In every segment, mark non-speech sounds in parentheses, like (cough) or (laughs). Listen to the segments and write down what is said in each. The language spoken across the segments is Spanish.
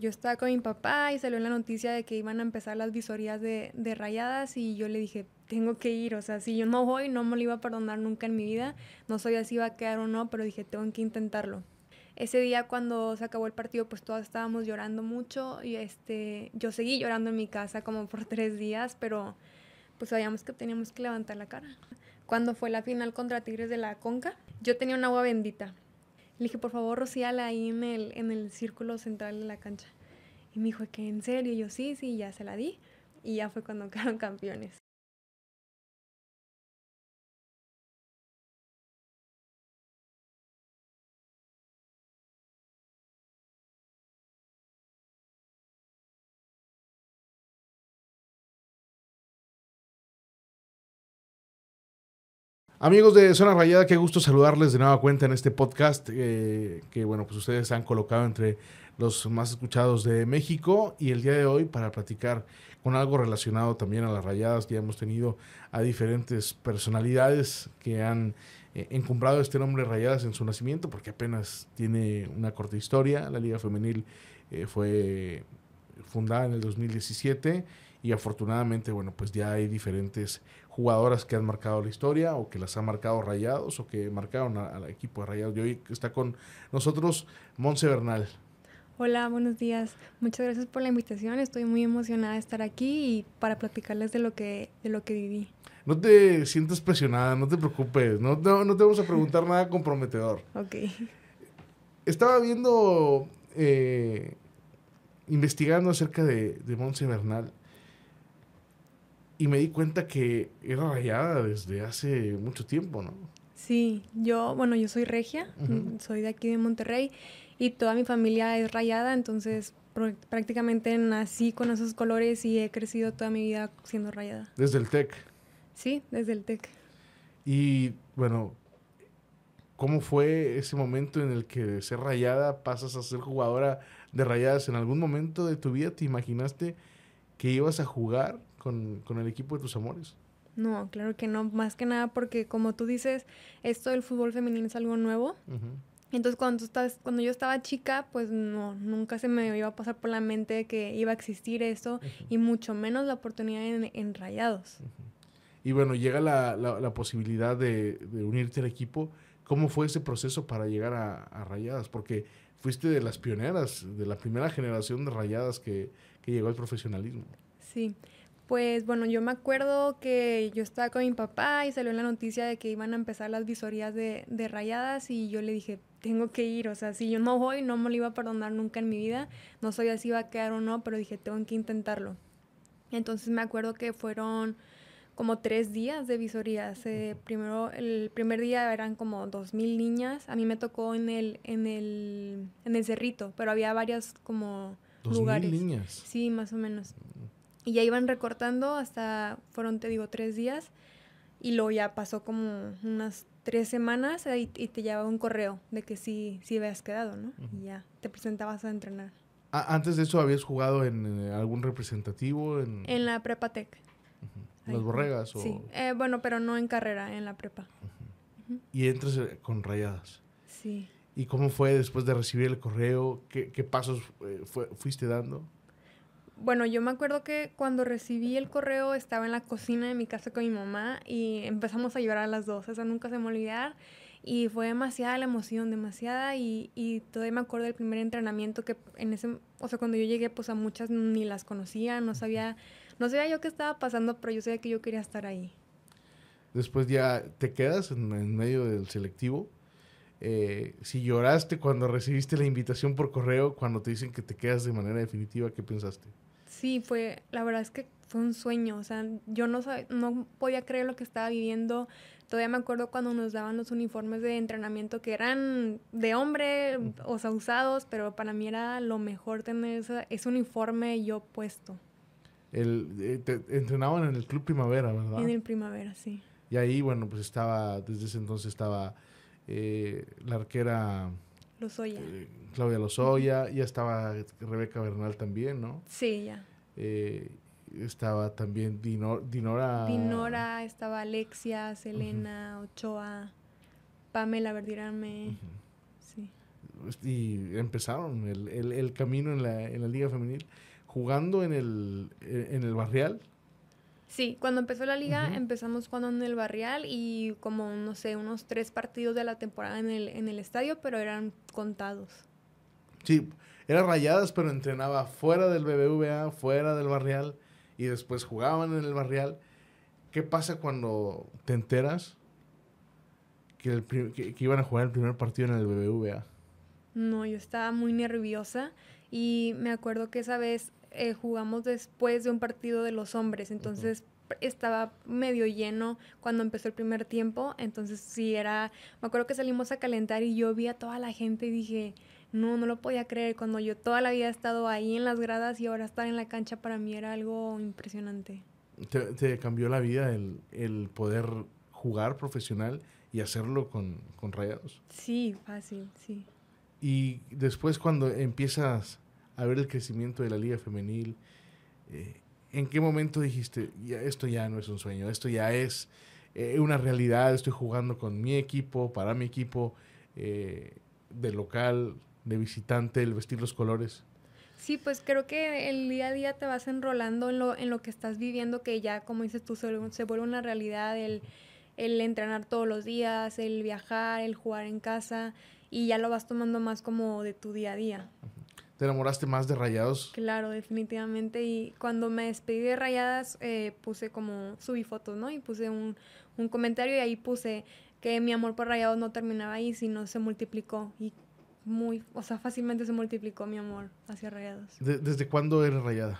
Yo estaba con mi papá y salió la noticia de que iban a empezar las visorías de, rayadas y yo le dije, tengo que ir, o sea, si yo no voy, no me lo iba a perdonar nunca en mi vida, no sabía si iba a quedar o no, pero dije, tengo que intentarlo. Ese día cuando se acabó el partido, pues todos estábamos llorando mucho y este, yo seguí llorando en mi casa como por (laughs) tres días, pero pues sabíamos que teníamos que levantar la cara. Cuando fue la final contra Tigres de la Conca, yo tenía un agua bendita. Le dije, por favor, rocíala ahí en el, en el círculo central de la cancha. Y me dijo, ¿que en serio? Y yo, sí, sí, ya se la di. Y ya fue cuando (laughs) quedaron campeones. Amigos de Zona Rayada, qué gusto saludarles de nueva cuenta en este podcast eh, que, bueno, pues ustedes han colocado entre los más escuchados de México y el día de hoy para platicar con algo relacionado también a las rayadas. Ya hemos tenido a diferentes personalidades que han eh, encumbrado este nombre Rayadas en su nacimiento porque apenas tiene una corta historia. La Liga Femenil eh, fue fundada en el 2017 y afortunadamente, bueno, pues ya hay diferentes jugadoras que han marcado la historia o que las han marcado Rayados o que marcaron al equipo de Rayados. Y hoy está con nosotros Monse Bernal. Hola, buenos días. Muchas gracias por la invitación. Estoy muy emocionada de estar aquí y para platicarles de lo que, de lo que viví. No te sientas presionada, no te preocupes, no, no, te vamos a preguntar nada comprometedor. Ok. Estaba viendo, eh, investigando acerca de, de Monse Bernal y me di cuenta que era rayada desde hace mucho tiempo, ¿no? Sí, yo, bueno, yo soy regia, soy de aquí de Monterrey y toda mi familia es rayada, entonces prácticamente nací con esos colores y he crecido toda mi vida siendo rayada. Desde el TEC. Sí, desde el TEC. Y bueno, ¿cómo fue ese momento en el que de ser rayada pasas a ser jugadora de rayadas? ¿En algún momento de tu vida te imaginaste que ibas a jugar con, el equipo de tus amores. No, claro que no, más que nada porque como tú dices, esto del fútbol femenino es algo nuevo. Entonces cuando, tú estás, cuando yo estaba chica, pues no, nunca se me iba a pasar por la mente que iba a existir eso y mucho menos la oportunidad en, Rayados. Y bueno, llega la, la, posibilidad de, unirte al equipo. ¿Cómo fue ese proceso para llegar a, a, Rayadas? Porque fuiste de las pioneras, de la primera generación de Rayadas que, que llegó al profesionalismo. Sí, pues bueno, yo me acuerdo que yo estaba con mi papá y salió la noticia de que iban a empezar las visorías de, de rayadas y yo le dije, tengo que ir, o sea, si yo no voy, no me lo iba a perdonar nunca en mi vida, no sabía si iba a quedar o no, pero dije, tengo que intentarlo. Entonces me acuerdo que fueron como tres días de visorías. Eh, primero, el primer día eran como dos mil niñas. A mí me tocó en el, en el, en el cerrito, pero había varias como lugares. niñas? Sí, más o menos. Y ya iban recortando hasta, fueron, te digo, tres días. Y luego ya pasó como unas tres semanas y, te llevaba un correo de que sí, sí habías quedado, ¿no? Y ya te presentabas a entrenar. ¿Antes de eso habías jugado en, algún representativo? En, en la Prepatec. ¿Las Borregas? O... Sí, eh, bueno, pero no en carrera, en la prepa. Y entras eh, con rayadas. Sí. ¿Y cómo fue después de recibir el correo? ¿Qué, qué pasos eh, fuiste dando? Bueno, yo me acuerdo que cuando recibí el correo estaba en la cocina de mi casa con mi mamá y empezamos a llorar a las dos. Eso nunca se me olvidar. Y fue demasiada la emoción, demasiada. Y, y todavía me acuerdo del primer entrenamiento que en ese, o sea, cuando yo llegué, pues a muchas ni las conocía, no sabía, no sabía yo qué estaba pasando, pero yo sabía que yo quería estar ahí. Después ya te quedas en, medio del selectivo. Eh, si lloraste cuando recibiste la invitación por correo, cuando te dicen que te quedas de manera definitiva, ¿qué pensaste? Sí, fue, la verdad es que fue un sueño, o sea, yo no, no podía creer lo que estaba viviendo. Todavía me acuerdo cuando nos daban los uniformes de entrenamiento que eran de hombre, o sea, usados, pero para mí era lo mejor tener ese, uniforme yo puesto. El, eh, entrenaban en el Club Primavera, ¿verdad? En el Primavera, sí. Y ahí, bueno, pues estaba, desde ese entonces estaba eh, la arquera... Lozoya. Eh, Claudia Lozoya, ya estaba Rebeca Bernal también, ¿no? Sí, ya. Eh, estaba también Dinora. Dinora, estaba Alexia, Selena, Ochoa, Pamela Verdirame. Sí. y empezaron el, el, el camino en la, en la Liga Femenil jugando en el, en el Barrial. Sí, cuando empezó la liga empezamos jugando en el Barrial y como, no sé, unos tres partidos de la temporada en el, en el estadio, pero eran contados. Sí, eran rayadas, pero entrenaba fuera del BBVA, fuera del Barrial y después jugaban en el Barrial. ¿Qué pasa cuando te enteras que, el, que, que iban a jugar el primer partido en el BBVA? No, yo estaba muy nerviosa y me acuerdo que esa vez eh, jugamos después de un partido de los hombres, entonces estaba medio lleno cuando empezó el primer tiempo, entonces sí era, me acuerdo que salimos a calentar y yo vi a toda la gente y dije, no, no lo podía creer, cuando yo toda la vida he estado ahí en las gradas y ahora estar en la cancha para mí era algo impresionante. ¿Te, cambió la vida el, el, poder jugar profesional y hacerlo con, con rayados? Sí, fácil, sí. Y después cuando empiezas a ver el crecimiento de la liga femenil, eh, ¿en qué momento dijiste, ya, esto ya no es un sueño, esto ya es eh, una realidad, estoy jugando con mi equipo, para mi equipo, eh, de local, de visitante, el vestir los colores? Sí, pues creo que el día a día te vas enrolando en lo, en lo que estás viviendo, que ya, como dices tú, se, se vuelve una realidad, el, el entrenar todos los días, el viajar, el jugar en casa, y ya lo vas tomando más como de tu día a día. ¿Te enamoraste más de Rayados? Claro, definitivamente. Y cuando me despedí de Rayadas, eh, puse como, subí fotos, ¿no? Y puse un, un, comentario y ahí puse que mi amor por Rayados no terminaba ahí, sino se multiplicó. Y muy, o sea, fácilmente se multiplicó mi amor hacia Rayados. ¿Desde cuándo eres Rayada?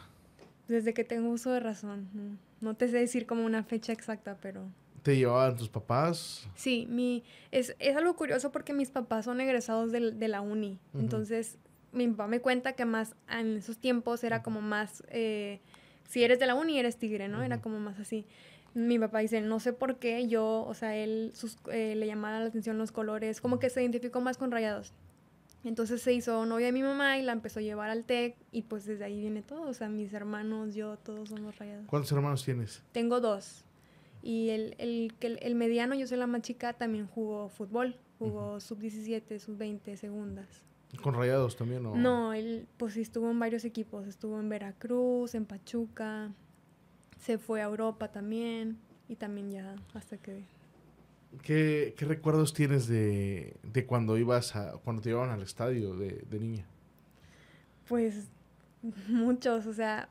Desde que tengo uso de razón. No te sé decir como una fecha exacta, pero... ¿Te llevaban tus papás? Sí, mi, es, es algo curioso porque mis papás son egresados de, de la uni. Entonces, mi papá me cuenta que más en esos tiempos era como más, eh, si eres de la uni eres tigre, ¿no? Era como más así. Mi papá dice, no sé por qué yo, o sea, él sus, eh, le llamaba la atención los colores, como que se identificó más con rayados. Entonces se hizo novia de mi mamá y la empezó a llevar al TEC y pues desde ahí viene todo, o sea, mis hermanos, yo, todos somos rayados. ¿Cuántos hermanos tienes? Tengo dos. Y el, el, el, el mediano, yo soy la más chica, también jugó fútbol, jugó sub-17, sub-20, segundas. ¿Con Rayados también? ¿o? No, él pues estuvo en varios equipos. Estuvo en Veracruz, en Pachuca. Se fue a Europa también. Y también ya hasta que... ¿Qué, qué recuerdos tienes de, de, cuando ibas a... cuando te llevaban al estadio de, de niña? Pues (laughs) muchos, o sea,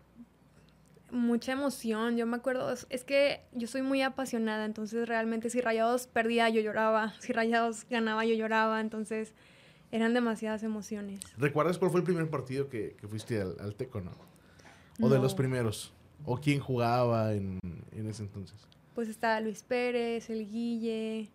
mucha emoción. Yo me acuerdo, es que yo soy muy apasionada, entonces realmente si Rayados perdía, yo lloraba. Si Rayados ganaba, yo lloraba. Entonces eran demasiadas emociones. ¿Recuerdas cuál fue el primer partido que, que fuiste al, al, Teco, no? ¿O no. de los primeros? ¿O quién jugaba en, en, ese entonces? Pues estaba Luis Pérez, el Guille,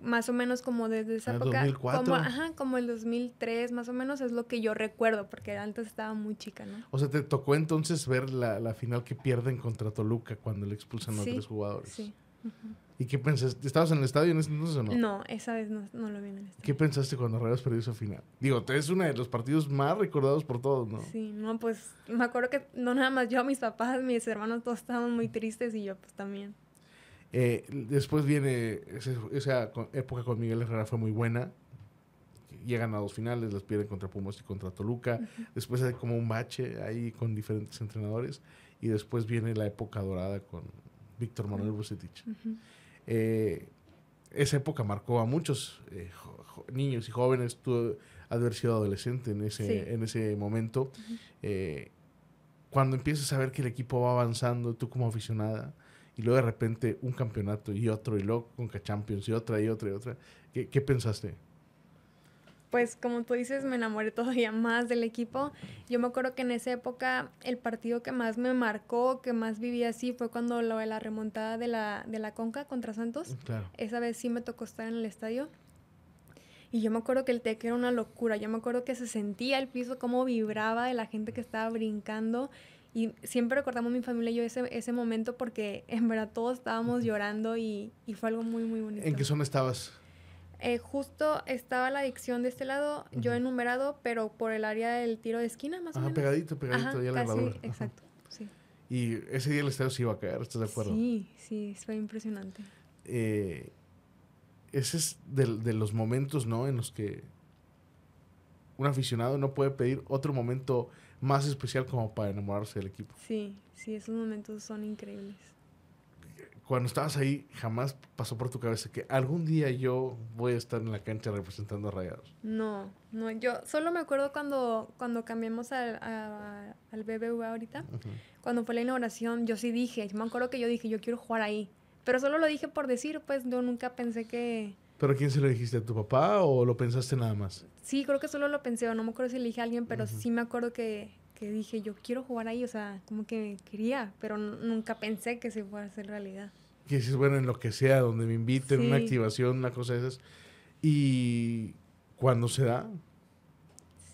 más o menos como desde esa ¿El época. 2004? Como, ajá, como el 2003, más o menos es lo que yo recuerdo, porque antes estaba muy chica, ¿no? O sea, ¿te tocó entonces ver la, la final que pierden contra Toluca cuando le expulsan sí, a tres jugadores? Sí. Uh -huh. ¿Y qué pensaste? ¿Estabas en el estadio en ese entonces o no? No, esa vez no, no lo vi en el estadio. ¿Qué pensaste cuando Rayados perdió esa final? Digo, es uno de los partidos más recordados por todos, ¿no? Sí, no, pues me acuerdo que no nada más yo, mis papás, mis hermanos, todos estaban muy tristes y yo pues también. Eh, después viene esa, esa, época con Miguel Herrera fue muy buena. Llegan a dos finales, las pierden contra Pumas y contra Toluca. Uh -huh. Después hay como un bache ahí con diferentes entrenadores. Y después viene la época dorada con Víctor Manuel Bucetich. Uh -huh. eh, esa época marcó a muchos eh, niños y jóvenes. Tú has haber sido adolescente en ese, sí. en ese momento. Uh -huh. cuando empiezas a ver que el equipo va avanzando, tú como aficionada, y luego de repente un campeonato y otro, y luego Conca Champions y otra y otra y otra. ¿Qué, qué pensaste? Pues como tú dices, me enamoré (laughs) todavía más del equipo. Yo me acuerdo que en esa época el partido que más me marcó, que más viví así, fue cuando lo de la remontada de la, de la Conca contra Santos. Claro. Esa vez sí me tocó estar en el estadio. Y yo me acuerdo que el TEC era una locura. Yo me acuerdo que se sentía el piso, cómo vibraba de la gente que estaba brincando. Y siempre recordamos mi familia y yo ese, ese momento porque en verdad todos estábamos llorando y, y fue algo muy, muy bonito. ¿En qué zona estabas? Eh, justo estaba la adicción de este lado, uh -huh. yo enumerado, pero por el área del tiro de esquina, más Ajá, o menos. pegadito, pegadito, Ajá, ya la casi, Exacto, sí. Y ese día el estadio se iba a caer, ¿estás de acuerdo? Sí, sí, fue impresionante. Eh, ese es de, de, los momentos, ¿no? En los que un aficionado no puede pedir otro momento más especial como para enamorarse del equipo. Sí, sí, esos momentos son increíbles. Cuando estabas ahí, jamás pasó por tu cabeza que algún día yo voy a estar en la cancha representando a Rayados. No, no, yo solo me acuerdo cuando, cuando cambiamos al, al BBVA ahorita, cuando fue la inauguración, yo sí dije, me acuerdo que yo dije, yo quiero jugar ahí, pero solo lo dije por decir, pues yo nunca pensé que... ¿Pero a quién se lo dijiste? ¿A tu papá o lo pensaste nada más? Sí, creo que solo lo pensé, o no me acuerdo si le dije a alguien, pero sí me acuerdo que, que dije, yo quiero jugar ahí, o sea, como que quería, pero nunca pensé que se fuera a hacer realidad. Que dices, bueno, en lo que sea, donde me inviten, una activación, una cosa de esas. Y cuando se da,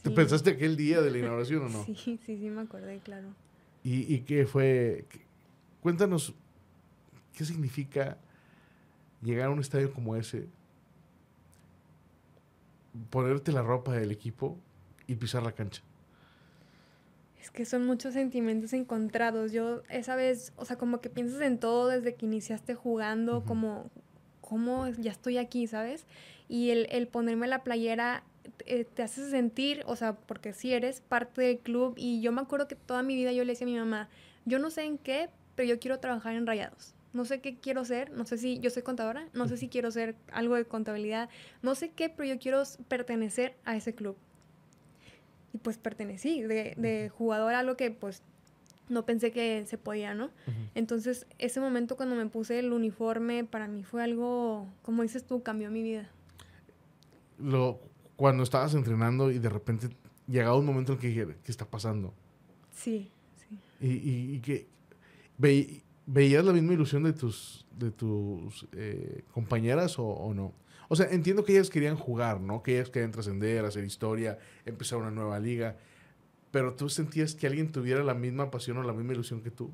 ¿te pensaste aquel día de la inauguración o no? (laughs) Sí, sí, sí, me acordé, claro. ¿Y, y qué fue? cuéntanos, ¿qué significa llegar a un estadio como ese, ponerte la ropa del equipo y pisar la cancha? Es que son muchos sentimientos encontrados. Yo esa vez, o sea, como que piensas en todo desde que iniciaste jugando, como, cómo ya estoy aquí, ¿sabes? Y el, el ponerme la playera eh, te hace sentir, o sea, porque si eres parte del club y yo me acuerdo que toda mi vida yo le decía a mi mamá, yo no sé en qué, pero yo quiero trabajar en Rayados. No sé qué quiero ser, no sé si yo soy contadora, no sé si quiero ser algo de contabilidad, no sé qué, pero yo quiero pertenecer a ese club y pues pertenecí, de, de jugador a lo que pues no pensé que se podía, ¿no? Entonces, ese momento cuando me puse el uniforme, para mí fue algo, como dices tú, cambió mi vida. Lo, cuando estabas entrenando y de repente llegaba un momento en que dije, ¿qué está pasando? Sí, sí. Y, y, que veías la misma ilusión de tus, de tus eh, compañeras o, o no? O sea, entiendo que ellas querían jugar, ¿no? Que ellas querían trascender, hacer historia, empezar una nueva liga. Pero tú sentías que alguien tuviera la misma pasión o la misma ilusión que tú.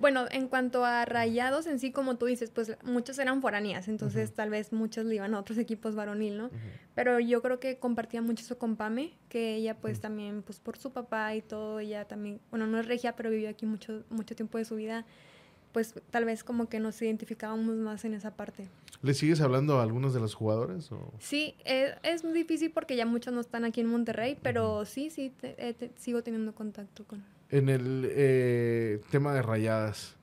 Bueno, en cuanto a rayados en sí, como tú dices, pues muchas eran foráneas, entonces tal vez muchas le iban a otros equipos varonil, ¿no? Pero yo creo que compartía mucho eso con Pame, que ella pues también, pues por su papá y todo, ella también, bueno, no es regia, pero vivió aquí mucho, mucho tiempo de su vida pues tal vez como que nos identificábamos más en esa parte. ¿Le sigues hablando a algunos de los jugadores? O? Sí, es, es, muy difícil porque ya muchos no están aquí en Monterrey, pero sí, sí, sigo teniendo contacto con... En el eh, tema de rayadas,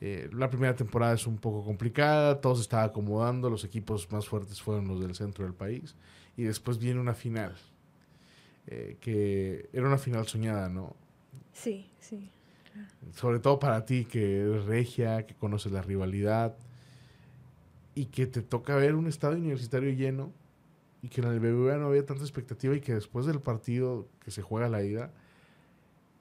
eh, la primera temporada es un poco complicada, todo se estaba acomodando, los equipos más fuertes fueron los del centro del país, y después viene una final, eh, que era una final soñada, ¿no? Sí, sí. Sobre todo para ti, que eres regia, que conoces la rivalidad y que te toca ver un estadio universitario lleno y que en el BBVA no había tanta expectativa y que después del partido que se juega la ida,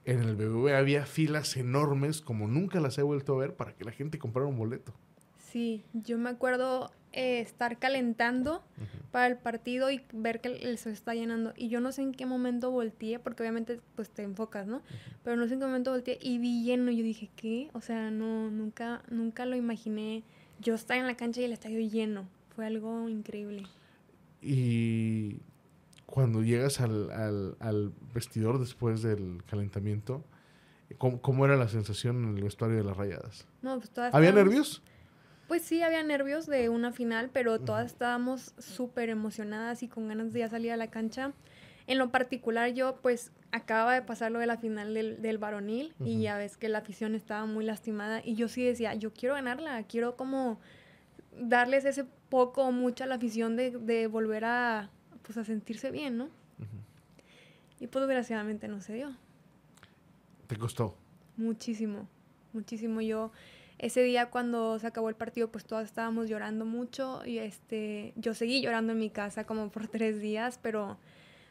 en el BBVA había filas enormes como nunca las he vuelto a ver para que la gente comprara un boleto. Sí, yo me acuerdo eh, estar calentando para el partido y ver que el, se está llenando. Y yo no sé en qué momento volteé, porque obviamente pues te enfocas, ¿no? Pero no sé en qué momento volteé y vi lleno. Y yo dije, ¿qué? O sea, no, nunca, nunca lo imaginé. Yo estaba en la cancha y el estadio lleno. Fue algo increíble. Y cuando llegas al, al, al vestidor después del calentamiento, ¿cómo, ¿cómo, era la sensación en el vestuario de las rayadas? No, pues todas ¿Había nervios? Pues sí, había nervios de una final, pero todas estábamos súper emocionadas y con ganas de ya salir a la cancha. En lo particular, yo pues acababa de pasar lo de la final del, del varonil y ya ves que la afición estaba muy lastimada y yo sí decía, yo quiero ganarla, quiero como darles ese poco o mucho a la afición de, de volver a, pues, a sentirse bien, ¿no? Y pues desgraciadamente no se dio. ¿Te costó? Muchísimo, muchísimo. Yo ese día cuando se acabó el partido, pues todas estábamos llorando mucho y este, yo seguí llorando en mi casa como por (laughs) tres días, pero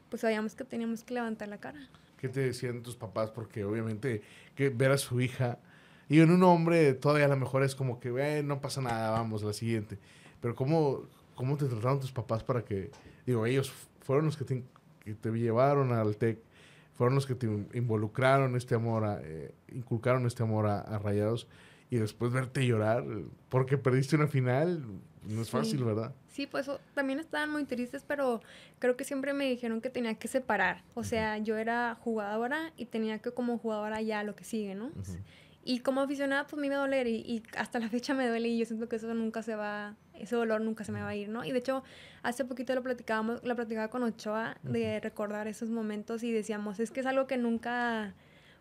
pues sabíamos que teníamos que levantar la cara. ¿Qué te decían tus papás? Porque obviamente que ver a su hija y en un hombre todavía a lo mejor es como que, no pasa nada, vamos, la siguiente. Pero ¿cómo, cómo te trataron tus papás para que, digo, ellos fueron los que te, que te llevaron al TEC, fueron los que te involucraron este amor, a, eh, inculcaron este amor a, a Rayados y después verte llorar porque perdiste una final, no es fácil, ¿verdad? Sí, pues también estaban muy tristes, pero creo que siempre me dijeron que tenía que separar. O sea, yo era jugadora y tenía que como jugadora ya lo que sigue, ¿no? Y como aficionada, pues me iba a doler y, y, hasta la fecha me duele y yo siento que eso nunca se va, ese dolor nunca se me va a ir, ¿no? Y de hecho, hace poquito lo platicábamos, lo platicaba con Ochoa de recordar esos momentos y decíamos, es que es algo que nunca,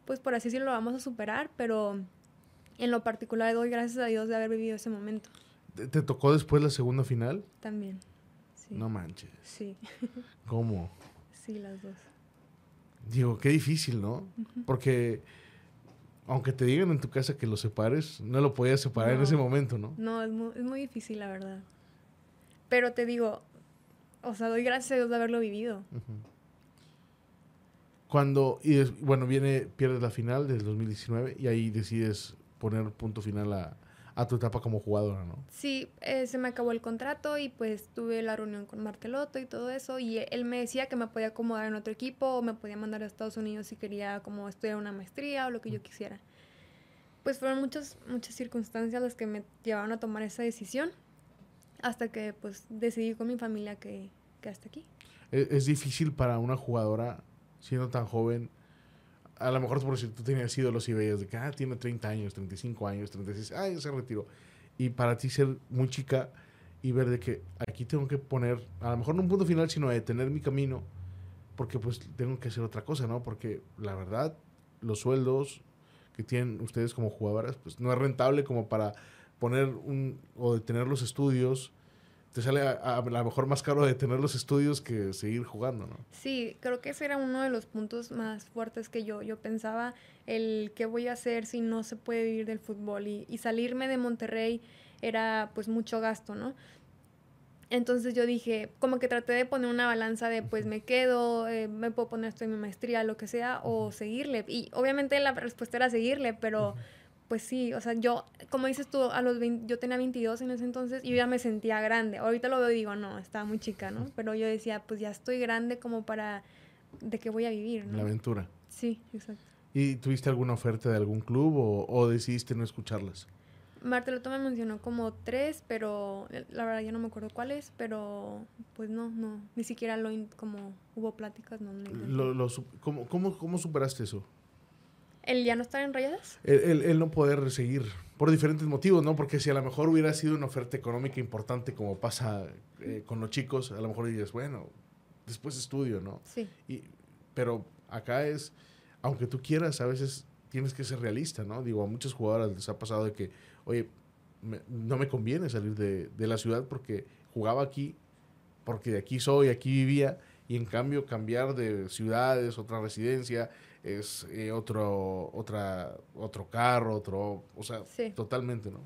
pues por así decirlo, lo vamos a superar, pero en lo particular doy gracias a Dios de haber vivido ese momento. ¿Te, tocó después la segunda final? También, sí. No manches. Sí. (laughs) ¿Cómo? Sí, las dos. Digo, qué difícil, ¿no? Porque aunque te digan en tu casa que lo separes, no lo podías separar en ese momento, ¿no? No, es muy, es muy difícil, la verdad. Pero te digo, o sea, doy gracias a Dios de haberlo vivido. Cuando, y bueno, viene, pierdes la final del 2019 y ahí decides poner punto final a, a tu etapa como jugadora, ¿no? Sí, eh, se me acabó el contrato y pues tuve la reunión con Marteloto y todo eso y él me decía que me podía acomodar en otro equipo o me podía mandar a Estados Unidos si quería como estudiar una maestría o lo que yo quisiera. Pues fueron muchas, muchas circunstancias las que me llevaron a tomar esa decisión hasta que pues decidí con mi familia que, que hasta aquí. ¿Es, es difícil para una jugadora siendo tan joven a lo mejor por si tú tenías ídolos y veías de que, ah, tiene 30 años, 35 años, 36, ah, ya se retiró. Y para ti ser muy chica y ver de que aquí tengo que poner, a lo mejor no un punto final, sino detener mi camino, porque pues tengo que hacer otra cosa, ¿no? Porque la verdad, los sueldos que tienen ustedes como jugadoras, pues no es rentable como para poner un, o detener los estudios te sale a, lo mejor más caro de tener los estudios que seguir jugando, ¿no? Sí, creo que ese era uno de los puntos más fuertes que yo, yo pensaba, el qué voy a hacer si no se puede vivir del fútbol y, y salirme de Monterrey era pues mucho gasto, ¿no? Entonces yo dije, como que traté de poner una balanza de pues me quedo, eh, me puedo poner esto en mi maestría, lo que sea, o seguirle. Y obviamente la respuesta era seguirle, pero pues sí, o sea, yo, como dices tú, a los 20, yo tenía 22 en ese entonces y yo ya me sentía grande. Ahorita lo veo y digo, no, estaba muy chica, ¿no? Pero yo decía, pues ya estoy grande como para, ¿de qué voy a vivir? ¿no? La aventura. Sí, exacto. ¿Y tuviste alguna oferta de algún club o, o decidiste no escucharlas? Marteloto me mencionó como tres, pero la verdad ya no me acuerdo cuáles, pero pues no, no, ni siquiera lo, como hubo pláticas, no. Lo, lo, ¿cómo, cómo, ¿Cómo superaste eso? ¿El ya no estar en rayadas? El, el, no poder seguir, por diferentes motivos, ¿no? Porque si a lo mejor hubiera sido una oferta económica importante como pasa eh, con los chicos, a lo mejor dirías, bueno, después estudio, ¿no? Sí. Y, pero acá es, aunque tú quieras, a veces tienes que ser realista, ¿no? Digo, a muchas jugadoras les ha pasado de que, oye, me, no me conviene salir de, de la ciudad porque jugaba aquí, porque de aquí soy, aquí vivía, y en cambio cambiar de ciudades, otra residencia, es eh, otro, otra, otro carro, otro, o sea, Sí. totalmente, ¿no?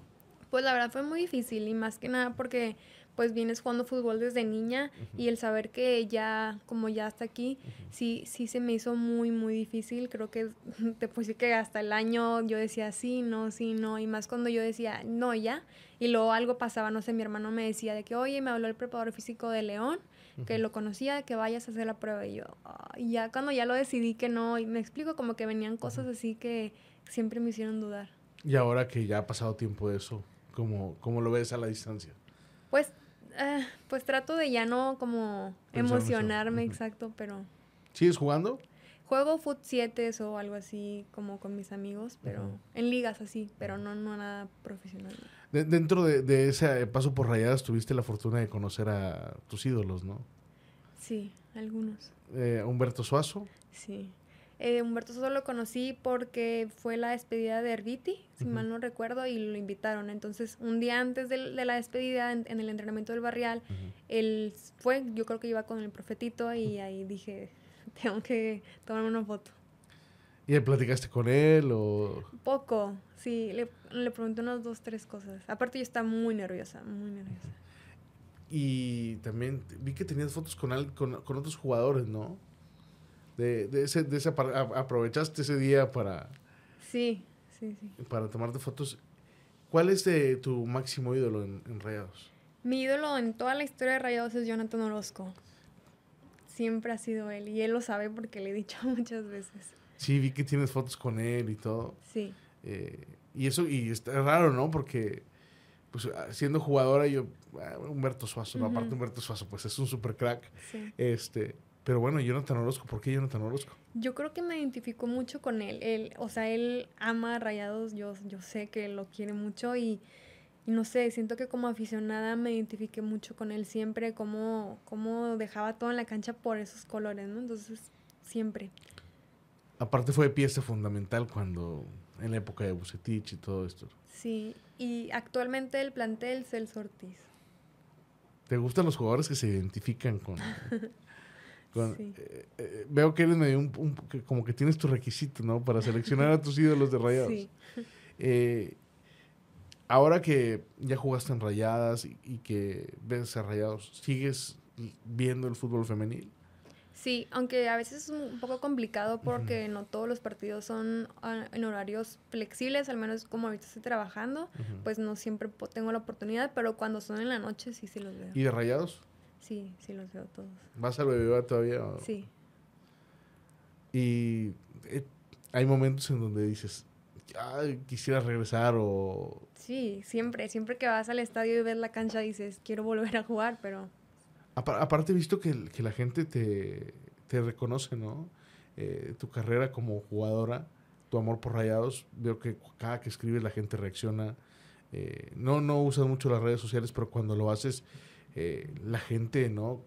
Pues la verdad fue muy difícil y más que nada porque pues vienes jugando fútbol desde niña y el saber que ya, como ya hasta aquí, sí, sí se me hizo muy, muy difícil. Creo que (laughs) te puse que hasta el año yo decía sí, no, sí, no. Y más cuando yo decía no, ya. Y luego algo pasaba, no sé, mi hermano me decía de que, oye, me habló el preparador físico de León, que lo conocía, que vayas a hacer la prueba. Y yo, "Ay", y ya cuando ya lo decidí que no, y me explico como que venían cosas así que siempre me hicieron dudar. Y ahora que ya ha pasado tiempo de eso, ¿cómo, cómo lo ves a la distancia? Pues, ah, pues trato de ya no como Pensar eso. emocionarme, exacto, pero ¿Sigues jugando? juego foot 7 o algo así como con mis amigos, pero Ujú. en ligas así, pero no, no nada profesional. De- dentro de, de ese paso por rayadas tuviste la fortuna de conocer a tus ídolos, ¿no? Sí, algunos, Eh, Humberto Suazo, sí. Eh, Humberto Sosa lo conocí porque fue la despedida de Herbiti, si mal no recuerdo, y lo invitaron. Entonces, un día antes de, la despedida, en, en el entrenamiento del barrial, él fue, yo creo que iba con el profetito y ahí dije, (laughs) tengo que tomarme una foto. ¿Y platicaste con él o...? Poco, sí, le, le pregunté unas dos, tres cosas. Aparte yo estaba muy nerviosa, muy nerviosa. Y también vi que tenías fotos con, al- con, con otros jugadores, ¿no? De, de ese, de a- aprovechaste ese día para, Sí, sí, sí. para tomarte fotos. ¿Cuál es de tu máximo ídolo en, en Rayados? Mi ídolo en toda la historia de Rayados es Jonathan Orozco. Siempre ha sido él y él lo sabe porque le he dicho (laughs) muchas veces. Sí, vi que tienes fotos con él y todo. Sí, Eh, y eso, y está raro, ¿no? Porque, pues, ah, siendo jugadora, yo, ah, Humberto Suazo, ¿no? Ujú. aparte Humberto Suazo, pues es un super crack. sí. Este, Pero bueno, Jonathan Orozco, ¿por qué Jonathan Orozco? Yo creo que me identifico mucho con él. él o sea, él ama Rayados, yo, yo sé que lo quiere mucho y, no sé, siento que como aficionada me identifiqué mucho con él siempre, como, como dejaba todo en la cancha por esos colores, ¿no? Entonces, siempre. Aparte fue pieza fundamental cuando, en la época de Bucetich y todo esto. Sí, y actualmente el plantel Celso Ortiz. ¿Te gustan los jugadores que se identifican con... (laughs) Eh, eh, veo que eres medio un, como que tienes tu requisito, ¿no? Para seleccionar a tus ídolos de rayados. Sí. Eh, ahora que ya jugaste en rayadas y, que ves a rayados, ¿sigues viendo el fútbol femenil? Sí, aunque a veces es un poco complicado porque no todos los partidos son ah, en horarios flexibles, al menos como ahorita estoy trabajando, pues no siempre tengo la oportunidad, pero cuando son en la noche sí, sí los veo. ¿Y de rayados? Sí, sí los veo todos. ¿Vas al bebé todavía? Sí. Y eh, hay momentos en donde dices, quisiera regresar o... Sí, siempre, siempre que vas al estadio y ves la cancha dices, quiero volver a jugar, pero Aparte visto que, la gente te, reconoce, ¿no? Eh, tu carrera como jugadora, tu amor por rayados. Veo que cada que escribes la gente reacciona. Eh, no, no usas mucho las redes sociales, pero cuando lo haces, eh, la gente, ¿no?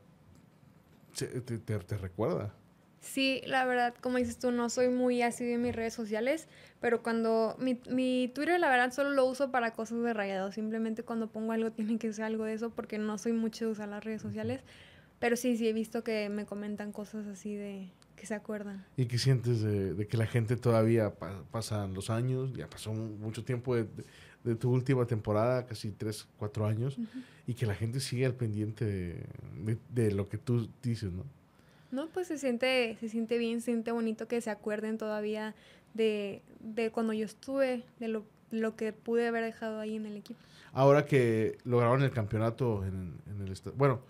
te, recuerda. Sí, la verdad, como dices tú, no soy muy así en mis redes sociales, pero cuando mi, mi Twitter, la verdad, solo lo uso para cosas de rayado. Simplemente cuando pongo algo (laughs) tiene que ser algo de eso porque no soy mucho de usar las redes sociales. Pero sí, sí he visto que me comentan cosas así de que se acuerdan. ¿Y qué sientes de, que la gente todavía pasan los años? Ya pasó mucho tiempo de, tu última temporada, casi tres, cuatro años, y que la gente sigue al pendiente de, de lo que tú dices, ¿no? No, pues se siente, se siente bien, se siente bonito que se acuerden todavía de, de cuando yo estuve, de lo, lo, que pude haber dejado ahí en el equipo. Ahora que lograron el campeonato en, en el estado. Bueno,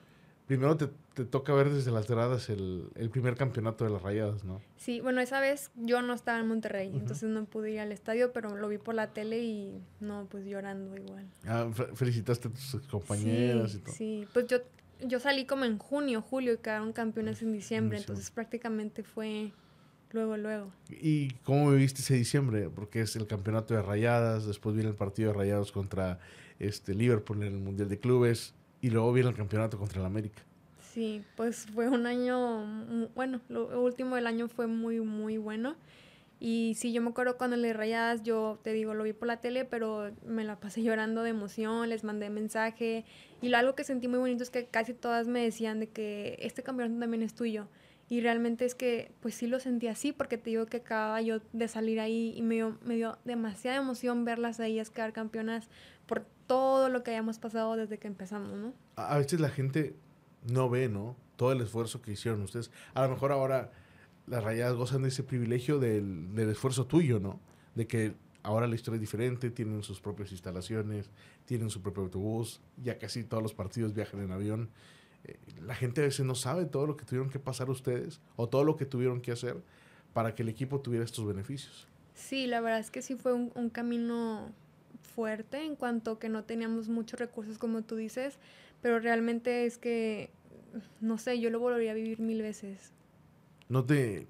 primero te, te, toca ver desde las gradas el, el, primer campeonato de las rayadas, ¿no? Sí, bueno, esa vez yo no estaba en Monterrey, entonces no pude ir al estadio, pero lo vi por la tele y no, pues llorando igual. Ah, felicitaste a tus compañeras y todo. Sí, pues yo yo salí como en junio, julio y quedaron campeones en diciembre, entonces prácticamente fue luego, luego. ¿Y cómo viviste ese diciembre? Porque es el campeonato de rayadas, después viene el partido de rayados contra este Liverpool en el Mundial de Clubes y luego viene el campeonato contra el América. Sí, pues fue un año, bueno, lo último del año fue muy, muy bueno. Y sí, yo me acuerdo cuando le rayadas, yo te digo, lo vi por la tele, pero me la pasé (laughs) llorando de emoción, les mandé mensaje. Y lo, algo que sentí muy bonito es que casi todas me decían de que este campeonato también es tuyo. Y realmente es que, pues sí lo sentí así, porque te digo que acababa yo de salir ahí y me dio, me dio demasiada emoción verlas a ellas quedar campeonas por todo lo que hayamos pasado desde que empezamos, ¿no? A veces la gente no ve, ¿no? Todo el esfuerzo que hicieron ustedes. A lo mejor ahora las rayadas gozan de ese privilegio del, esfuerzo tuyo, ¿no? De que ahora la historia es diferente, tienen sus propias instalaciones, tienen su propio autobús, ya casi todos los partidos viajan en avión. Eh, la gente a veces no sabe todo lo que tuvieron que pasar ustedes o todo lo que tuvieron que hacer para que el equipo tuviera estos beneficios. Sí, la verdad es que sí fue un, un camino fuerte en cuanto que no teníamos muchos recursos como tú dices, pero realmente es que, no sé, yo lo volvería a vivir mil veces. No te...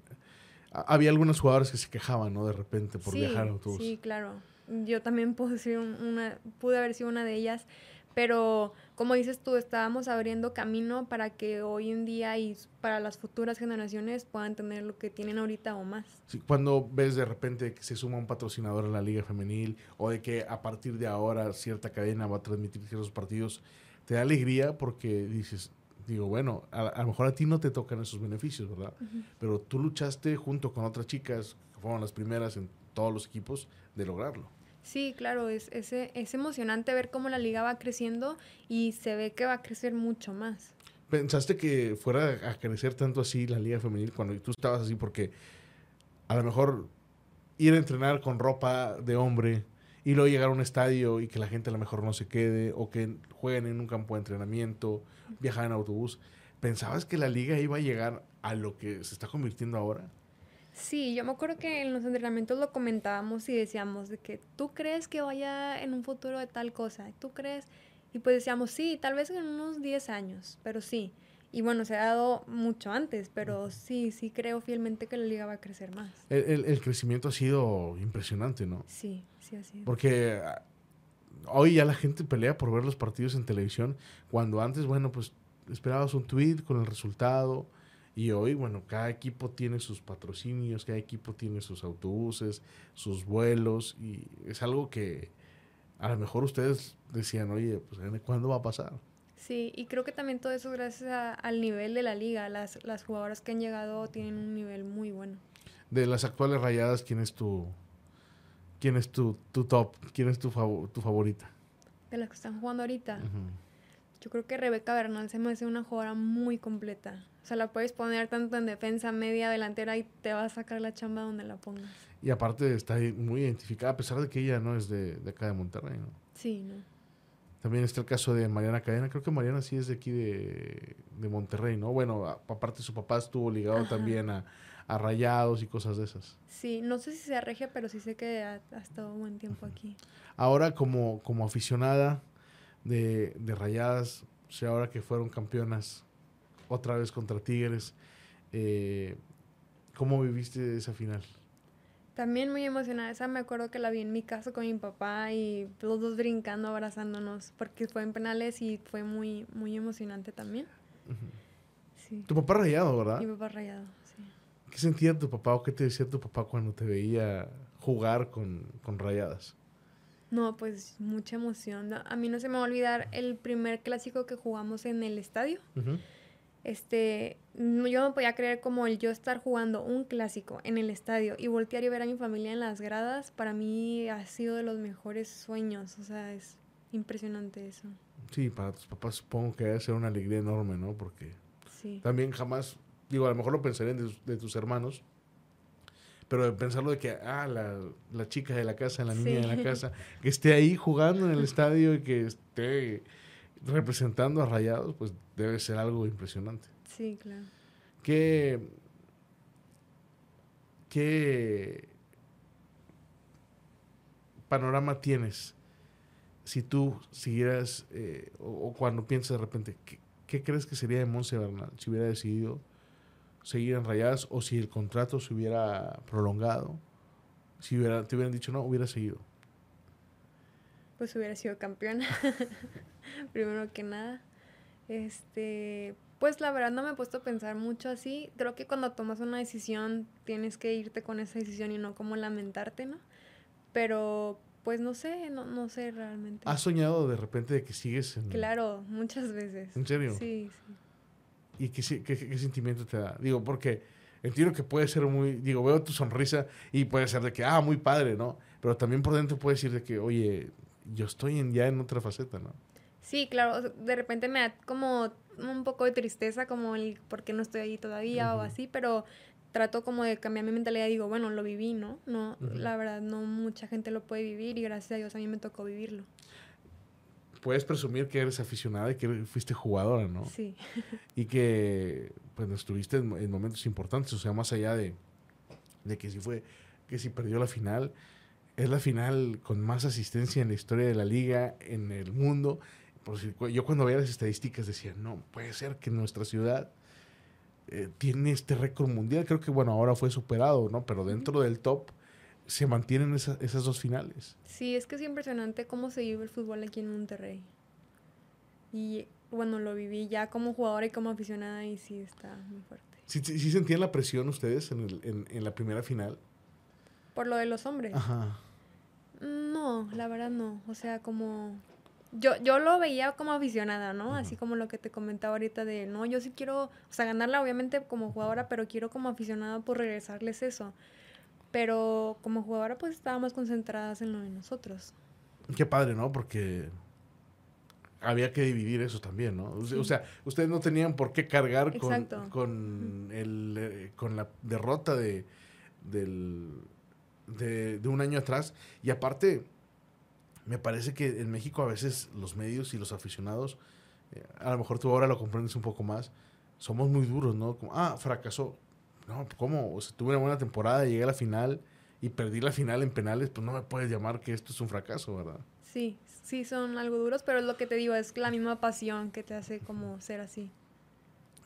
Había algunos jugadores que se quejaban, ¿no? De repente por viajar en autobús. Sí, claro. Yo también pude, ser una, pude haber sido una de ellas, pero como dices tú, estábamos abriendo camino para que hoy en día y para las futuras generaciones puedan tener lo que tienen ahorita o más. Sí, cuando ves de repente que se suma un patrocinador en la liga femenil o de que a partir de ahora cierta cadena va a transmitir ciertos partidos, te da alegría porque dices, digo, bueno, a, lo mejor a ti no te tocan esos beneficios, ¿verdad? Pero tú luchaste junto con otras chicas que fueron las primeras en todos los equipos de lograrlo. Sí, claro, es, es, es emocionante ver cómo la liga va creciendo y se ve que va a crecer mucho más. ¿Pensaste que fuera a crecer tanto así la liga femenil cuando tú estabas así? Porque a lo mejor ir a entrenar con ropa de hombre y luego llegar a un estadio y que la gente a lo mejor no se quede o que jueguen en un campo de entrenamiento, viajar en autobús. ¿Pensabas que la liga iba a llegar a lo que se está convirtiendo ahora? Sí, yo me acuerdo que en los entrenamientos lo comentábamos y decíamos de que tú crees que vaya en un futuro de tal cosa, tú crees, y pues decíamos, sí, tal vez en unos 10 años, pero sí. Y bueno, se ha dado mucho antes, pero sí, sí creo fielmente que la liga va a crecer más. El, el- el crecimiento ha sido impresionante, ¿no? Sí, sí, así. Porque ah, hoy ya la gente pelea por ver los partidos en televisión, cuando antes, bueno, pues esperabas un tweet con el resultado. Y hoy, bueno, cada equipo tiene sus patrocinios, cada equipo tiene sus autobuses, sus vuelos, y es algo que a lo mejor ustedes decían, oye, pues ¿cuándo va a pasar? Sí, y creo que también todo eso es gracias a- al nivel de la liga. Las, las jugadoras que han llegado tienen un nivel muy bueno. De las actuales rayadas, ¿quién es tu, quién es tu, tu top? ¿Quién es tu, favo- tu favorita? De las que están jugando ahorita, yo creo que Rebeca Bernal se me hace una jugadora muy completa. O sea, la puedes poner tanto en defensa, media, delantera y te va a sacar la chamba donde la pongas. Y aparte está muy identificada, a pesar de que ella no es de, de acá de Monterrey, ¿no? Sí, ¿no? También está el caso de Mariana Cadena. Creo que Mariana sí es de aquí de, de Monterrey, ¿no? Bueno, a- aparte su papá estuvo ligado Ajá. también a, a rayados y cosas de esas. Sí, no sé si sea regia, pero sí sé que ha, ha estado un buen tiempo aquí. Ahora como, como aficionada de, de rayadas, o sea, ahora que fueron campeonas otra vez contra Tigres, eh, ¿cómo viviste esa final? También muy emocionada. Esa me acuerdo que la vi en mi casa con mi papá y los dos brincando, abrazándonos, porque fue en penales y fue muy, muy emocionante también. Sí. Tu papá rayado, ¿verdad? Mi papá rayado. ¿Qué sentía tu papá o qué te decía tu papá cuando te veía jugar con, con rayadas? No, pues mucha emoción. A mí no se me va a olvidar el primer clásico que jugamos en el estadio. Ujú. Este, no- yo no podía creer como el yo estar jugando un clásico en el estadio y voltear y ver a mi familia en las gradas, para mí ha sido de los mejores sueños. O sea, es impresionante eso. Sí, para tus papás supongo que debe ser una alegría enorme, ¿no? Porque Sí. también jamás, digo, a lo mejor lo pensarían de, tus- de tus hermanos, pero de pensarlo de que, ah, la, la chica de la casa, la niña de la casa, que esté ahí jugando en el estadio y que esté representando a Rayados, pues debe ser algo impresionante. Sí, claro. ¿Qué, qué panorama tienes si tú siguieras, eh, o, o cuando piensas de repente, ¿qué, qué crees que sería de Monse Bernal si hubiera decidido seguir en Rayadas o si el contrato se hubiera prolongado? Si hubiera, te hubieran dicho no, hubiera seguido. Pues hubiera sido campeona. (laughs) Primero que nada. Este, pues la verdad no me he puesto a pensar mucho así. Creo que cuando tomas una decisión tienes que irte con esa decisión y no como lamentarte, ¿no? Pero pues no sé, no, no sé realmente. ¿Has soñado de repente de que sigues en... Claro, muchas veces. ¿En serio? Sí, sí. ¿Y qué, si- qué- qué sentimiento te da? Digo, porque entiendo que puede ser muy, digo, veo tu sonrisa y puede ser de que, ah, muy padre, ¿no? Pero también por dentro puede decir de que, oye, yo estoy en, ya en otra faceta, ¿no? Sí, claro, de repente me da como un poco de tristeza, como el por qué no estoy ahí todavía o así, pero trato como de cambiar mi mentalidad y digo, bueno, lo viví, ¿no? No, la verdad, no mucha gente lo puede vivir y gracias a Dios a mí me tocó vivirlo. Puedes presumir que eres aficionada y que fuiste jugadora, ¿no? Sí, Y que, pues, estuviste en, en momentos importantes, o sea, más allá de, de que si fue, que si perdió la final, es la final con más asistencia en la historia de la liga, en el mundo. Por si- yo cuando veía las estadísticas decía, no, puede ser que nuestra ciudad eh, tiene este récord mundial. Creo que, bueno, ahora fue superado, ¿no? Pero dentro del top se mantienen esa- esas dos finales. sí, es que es impresionante cómo se vive el fútbol aquí en Monterrey. Y bueno, lo viví ya como jugadora y como aficionada y sí está muy fuerte. ¿Sí, sí, sí sentían la presión ustedes en, el- en- en la primera final? Por lo de los hombres. Ajá. No, la verdad no. O sea, como... Yo, yo lo veía como aficionada, ¿no? Así como lo que te comentaba ahorita de, no, yo sí quiero, o sea, ganarla obviamente como jugadora, pero quiero como aficionada por regresarles eso. Pero como jugadora pues estábamos concentradas en lo de nosotros. Qué padre, ¿no? Porque había que dividir eso también, ¿no? O sea, o sea, ustedes no tenían por qué cargar con, con, el, eh, con la derrota de, del, de, de un año atrás. Y aparte, me parece que en México a veces los medios y los aficionados, eh, a lo mejor tú ahora lo comprendes un poco más, somos muy duros, ¿no? Como, ah, fracasó. No, ¿cómo? O sea, tuve una buena temporada, llegué a la final y perdí la final en penales, pues no me puedes llamar que esto es un fracaso, ¿verdad? Sí, sí son algo duros, pero es lo que te digo, es la misma pasión que te hace como ser así.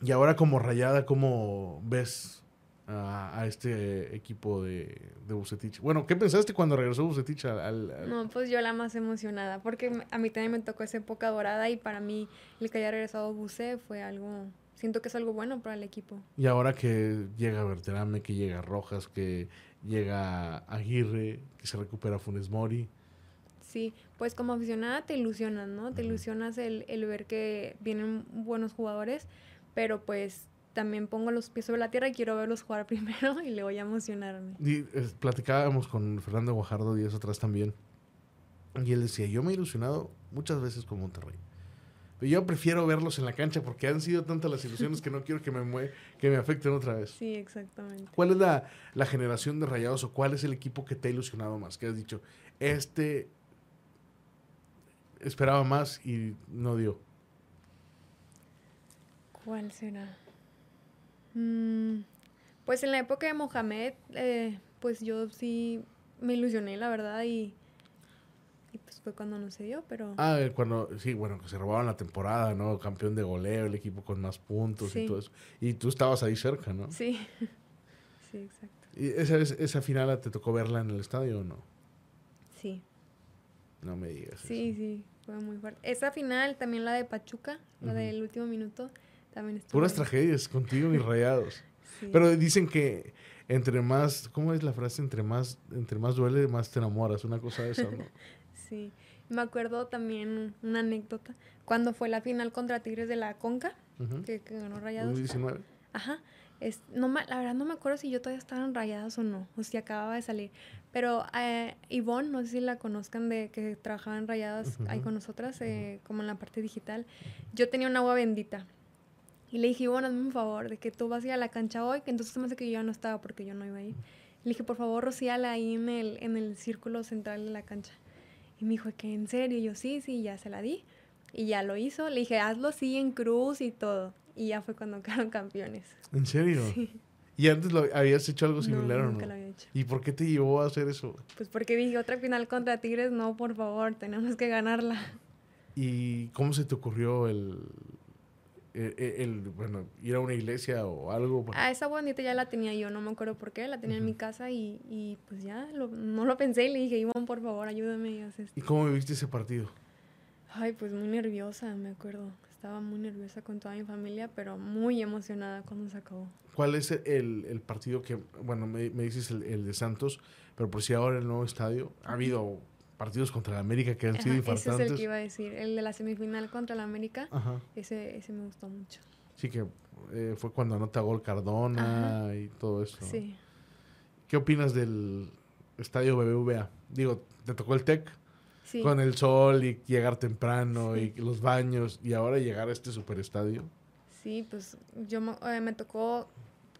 Y ahora como rayada, ¿cómo ves a, este equipo de, de, Bucetich? Bueno, ¿qué pensaste cuando regresó Bucetich al, No, pues yo la más emocionada, porque a mí también me tocó esa época dorada y para mí el que haya regresado Buce fue algo... Siento que es algo bueno para el equipo. Y ahora que llega Berterame, que llega Rojas, que llega Aguirre, que se recupera Funes Mori. Sí, pues como aficionada te ilusionas, ¿no? Te ilusionas el, el ver que vienen buenos jugadores, pero pues también pongo los pies sobre la tierra y quiero verlos jugar (laughs) primero y le voy a emocionarme. Y, platicábamos con Fernando Guajardo días atrás también. Y él decía, yo me he ilusionado muchas veces con Monterrey. Yo prefiero verlos en la cancha porque han sido tantas las ilusiones que no quiero que me, que me afecten otra vez. Sí, exactamente. ¿Cuál es la, la generación de rayados o cuál es el equipo que te ha ilusionado más? Que has dicho, este esperaba más y no dio. ¿Cuál será? Mm, pues en la época de Mohamed, eh, pues yo sí me ilusioné, la verdad, y, pues fue cuando no se dio, pero... Ah, cuando, sí, bueno, que se robaban la temporada, ¿no? Campeón de goleo, el equipo con más puntos y todo eso. Y tú estabas ahí cerca, ¿no? Sí, (laughs) sí, exacto. ¿Y esa, esa final te tocó verla en el estadio o no? Sí. No me digas. Sí, sí, fue muy fuerte. Esa final, también la de Pachuca, la del último minuto, Puras tragedias contigo y (laughs) rayados. Pero dicen que entre más, ¿cómo es la frase? Entre más, entre más duele, más te enamoras, una cosa de esa, ¿no? (laughs) sí. Me acuerdo también una anécdota. Cuando fue la final contra Tigres de la Conca, que, ganó Rayados. 2019. Ajá. Es, no, la verdad no me acuerdo si yo todavía estaba en Rayados o no, o si acababa de salir. Pero eh, Ivonne, no sé si la conozcan, de que trabajaba en Rayados ahí con nosotras, eh, como en la parte digital. Yo tenía un agua bendita y le dije, bueno, hazme un favor de que tú vas a ir a la cancha hoy, que entonces me hace que yo ya no estaba porque yo no iba ahí. Le dije, por favor, rocíala ahí en el, en el círculo central de la cancha. Y me dijo, ¿que en serio? Y yo, sí, sí, ya se la di. Y ya lo hizo. Le dije, hazlo así en cruz y todo. Y ya fue cuando (laughs) quedaron campeones. ¿En serio? Sí. ¿Y antes lo, habías hecho algo similar no, o nunca Lo había hecho. ¿Y por qué te llevó a hacer eso? Pues porque dije, otra final contra Tigres, no, por favor, tenemos que ganarla. ¿Y cómo se te ocurrió el, eh, eh, el, bueno, ir a una iglesia o algo. Ah, esa bonita ya la tenía yo, no me acuerdo por qué, la tenía en mi casa y, y pues ya no lo pensé y le dije, Iván, por favor, ayúdame. Y, ¿Y cómo viviste ese partido? Ay, pues muy nerviosa, me acuerdo. Estaba muy nerviosa con toda mi familia, pero muy emocionada cuando se acabó. ¿Cuál es el, el partido que, bueno, me, me dices el, el, de Santos, pero por si ahora el nuevo estadio, ha habido partidos contra la América que han sido infartantes. Ese es el que iba a decir, el de la semifinal contra la América, Ese, ese me gustó mucho. Sí, que eh, fue cuando anota gol Cardona y todo eso. Sí. ¿Qué opinas del estadio BBVA? Digo, te tocó el TEC sí. con el sol y llegar temprano y los baños y ahora llegar a este superestadio. Sí, pues yo eh, me tocó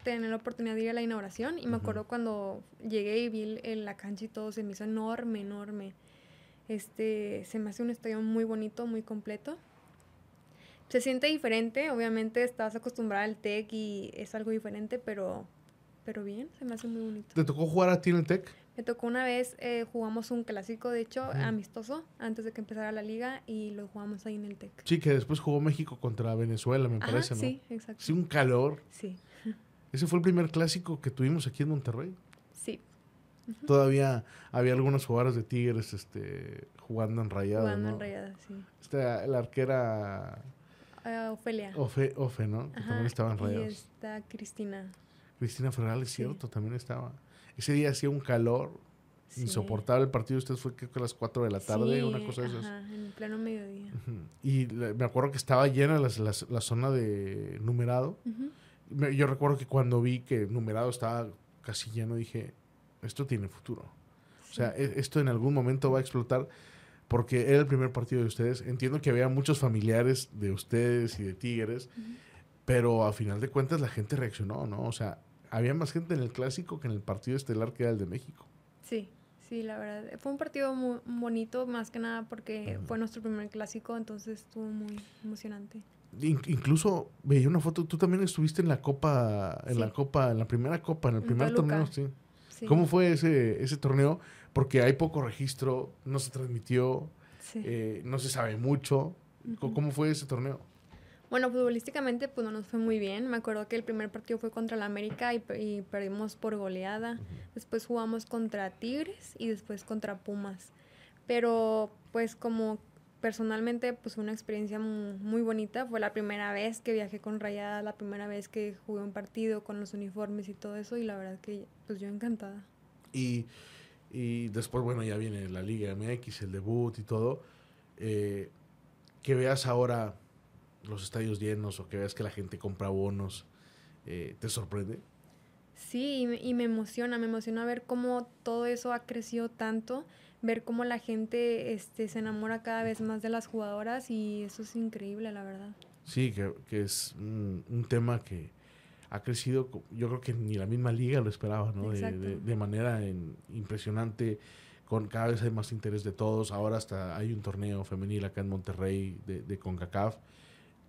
tener la oportunidad de ir a la inauguración y me acuerdo cuando llegué y vi en la cancha y todo, se me hizo enorme, enorme. Este, se me hace un estadio muy bonito, muy completo. Se siente diferente, obviamente estás acostumbrada al TEC y es algo diferente, pero, pero bien, se me hace muy bonito. ¿Te tocó jugar a ti en el TEC? Me tocó una vez, eh, jugamos un clásico, de hecho, amistoso, antes de que empezara la liga, y lo jugamos ahí en el TEC. Sí, que después jugó México contra Venezuela, me parece, ¿no? Sí, exacto. Sí, un calor. Sí. ¿Ese fue el primer clásico que tuvimos aquí en Monterrey? Todavía había algunos jugadores de Tigres este, jugando en rayadas. Jugando en rayadas, sí. Esta, la arquera. Uh, Ofelia. Ofe, Ofe, ¿no? Que también estaba en rayadas. Y está Cristina. Cristina Ferral, es cierto, también estaba. Ese día hacía un calor insoportable. El partido de ustedes fue creo que a las 4 de la tarde, una cosa de esas. en pleno mediodía. Y me acuerdo que estaba llena la, la, zona de numerado. Yo recuerdo que cuando vi que numerado estaba casi lleno, dije, esto tiene futuro. O sea, e, esto en algún momento va a explotar porque era el primer partido de ustedes. Entiendo que había muchos familiares de ustedes y de Tigres, pero a final de cuentas la gente reaccionó, ¿no? O sea, había más gente en el clásico que en el partido estelar que era el de México. Sí, sí, la verdad. Fue un partido muy bonito, más que nada porque fue nuestro primer clásico, entonces estuvo muy emocionante. incluso veía una foto, tú también estuviste en la copa, en la copa, en la primera copa, en el primer torneo, sí. ¿Cómo fue ese, ese torneo? Porque hay poco registro, no se transmitió, eh, no se sabe mucho. ¿Cómo fue ese torneo? Bueno, futbolísticamente pues no nos fue muy bien. Me acuerdo que el primer partido fue contra la América y, perdimos por goleada. Después jugamos contra Tigres y después contra Pumas. Pero pues como personalmente pues una experiencia muy, bonita. Fue la primera vez que viajé con Rayada, la primera vez que jugué un partido con los uniformes y todo eso y la verdad que pues yo encantada. Y, y después, bueno, ya viene la Liga MX, el debut y todo. Eh, que veas ahora los estadios llenos o que veas que la gente compra bonos, eh, ¿te sorprende? Sí, y me, emociona, me emociona ver cómo todo eso ha crecido tanto, ver cómo la gente este, se enamora cada vez más de las jugadoras y eso es increíble, la verdad. Sí, que, es un, tema que ha crecido, yo creo que ni la misma liga lo esperaba, ¿no? De, manera impresionante, con cada vez hay más interés de todos, ahora hasta hay un torneo femenil acá en Monterrey de, de CONCACAF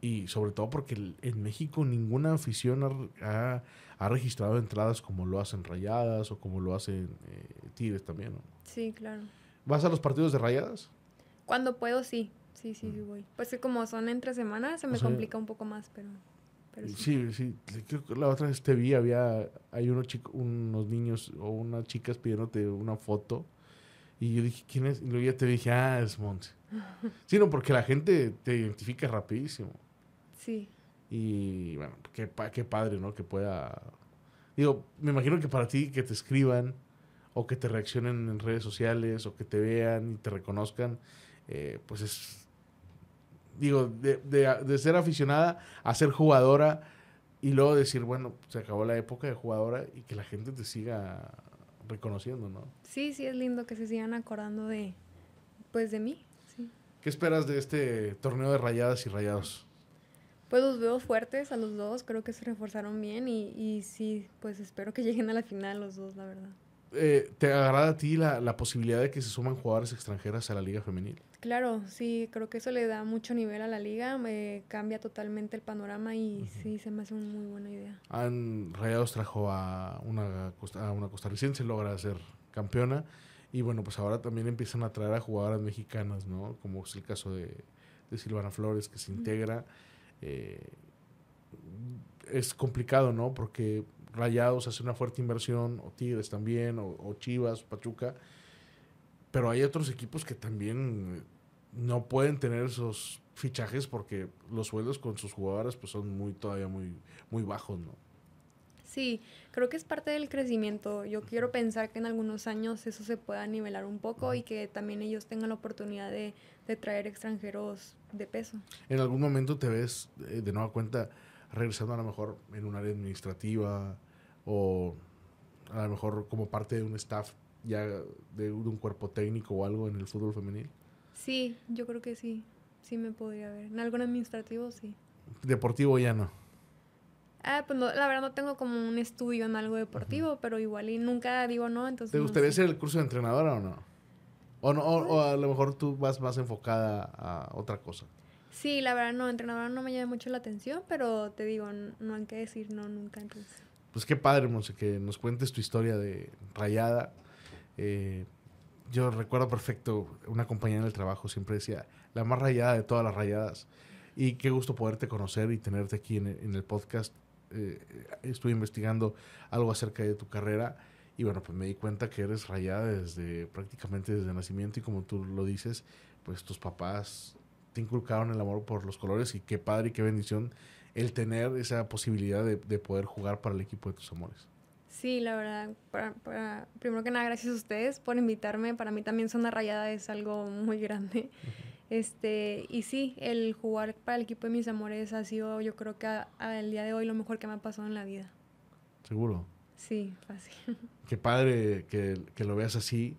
y sobre todo porque en México ninguna afición ha, registrado entradas como lo hacen Rayadas o como lo hacen eh, Tigres también, ¿no? Sí, claro. ¿Vas a los partidos de Rayadas? Cuando puedo, sí. Sí, sí, sí voy. Pues que como son entre semanas, se me complica un poco más, pero... sí. sí, Creo que la otra vez te vi, había... Hay unos, chicos, unos niños o unas chicas pidiéndote una foto. Y yo dije, ¿quién es? Y luego ya te dije, ah, es Monte. (laughs) sí, no, porque la gente te identifica rapidísimo. Sí. Y bueno, qué, qué padre, ¿no? Que pueda... Digo, me imagino que para ti que te escriban o que te reaccionen en redes sociales o que te vean y te reconozcan, eh, pues es... Digo, de, de, ser aficionada a ser jugadora y luego decir, bueno, se acabó la época de jugadora y que la gente te siga reconociendo, ¿no? Sí, sí, es lindo que se sigan acordando de, pues, de mí. Sí. ¿Qué esperas de este torneo de rayadas y rayados? Pues los veo fuertes a los dos, creo que se reforzaron bien y, y sí, pues espero que (laughs) lleguen a la final los dos, la verdad. Eh, ¿Te agrada a ti la, la, posibilidad de que se suman jugadores extranjeras a la liga femenil? Claro, sí, creo que eso le da mucho nivel a la liga, me cambia totalmente el panorama y sí, se me hace una muy buena idea. Han Rayados trajo a una, a una costarricense, logra ser campeona y bueno, pues ahora también empiezan a traer a jugadoras mexicanas, ¿no? Como es el caso de, de Silvana Flores que se integra. Eh, es complicado, ¿no? Porque Rayados hace una fuerte inversión, o Tigres también, o, Chivas, Pachuca, pero hay otros equipos que también no pueden tener esos fichajes porque los sueldos con sus jugadoras pues son muy todavía muy muy bajos, ¿no? Sí, creo que es parte del crecimiento. Yo quiero pensar que en algunos años eso se pueda nivelar un poco y que también ellos tengan la oportunidad de, de traer extranjeros de peso. ¿En algún momento te ves eh, de nueva cuenta regresando a lo mejor en un área administrativa o a lo mejor como parte de un staff ya de, un cuerpo técnico o algo en el fútbol femenil? Sí, yo creo que sí. Sí me podría ver. En algún administrativo, sí. Deportivo ya no. Ah, pues la verdad no tengo como un estudio en algo deportivo, pero igual y nunca digo no, entonces... ¿Te gustaría ser el curso de entrenadora o no? O, no, o, a lo mejor tú vas más enfocada a otra cosa. Sí, la verdad no, entrenadora no me llama mucho la atención, pero te digo, no, hay que decir no nunca. Entonces. Pues qué padre, Monse, que nos cuentes tu historia de rayada. Eh, yo recuerdo perfecto, una compañera en el trabajo siempre decía, la más rayada de todas las rayadas. Y qué gusto poderte conocer y tenerte aquí en, el podcast. Eh, estuve investigando algo acerca de tu carrera y bueno, pues me di cuenta que eres rayada desde prácticamente desde nacimiento y como tú lo dices, pues tus papás te inculcaron el amor por los colores y qué padre y qué bendición el tener esa posibilidad de, poder jugar para el equipo de tus amores. Sí, la verdad, para, primero que nada, gracias a ustedes por invitarme. Para mí también Zona Rayada es algo muy grande. Este, y sí, el jugar para el equipo de mis amores ha sido, yo creo que al día de hoy, lo mejor que me ha pasado en la vida. ¿Seguro? Sí, fácil. (laughs) Qué padre que, lo veas así.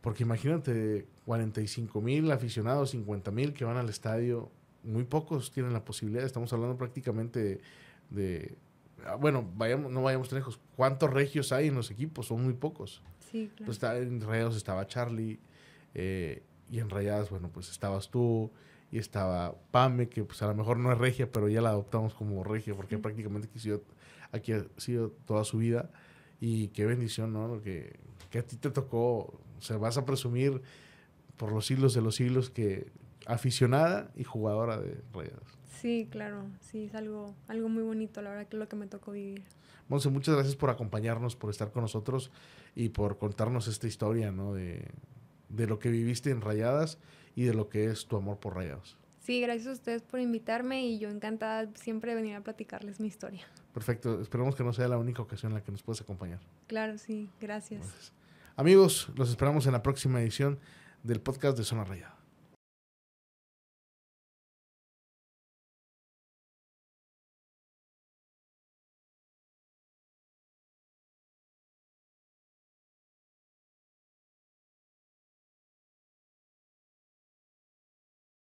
Porque imagínate, 45 mil aficionados, 50 mil que van al estadio. Muy pocos tienen la posibilidad. Estamos hablando prácticamente de, ah, bueno, vayamos, no vayamos tan lejos. ¿Cuántos regios hay en los equipos? Son muy pocos. Sí, claro. Pues en Rayados estaba Charlie. Eh, y en Rayadas, bueno, pues estabas tú. Y estaba Pame, que pues a lo mejor no es regia, pero ya la adoptamos como regia porque prácticamente aquí aquí ha sido toda su vida. Y qué bendición, ¿no? Que, que a ti te tocó, o sea, vas a presumir por los siglos de los siglos que aficionada y jugadora de Rayadas. Sí, claro, sí, es algo, algo muy bonito, la verdad que es lo que me tocó vivir. Monse, muchas gracias por acompañarnos, por estar con nosotros y por contarnos esta historia, ¿no? De, de lo que viviste en Rayadas y de lo que es tu amor por Rayados. Sí, gracias a ustedes por invitarme y yo encantada siempre de venir a platicarles mi historia. Perfecto, esperamos que no sea la única ocasión en la que nos puedas acompañar. Claro, sí, gracias. Amigos, los esperamos en la próxima edición del podcast de Zona Rayada.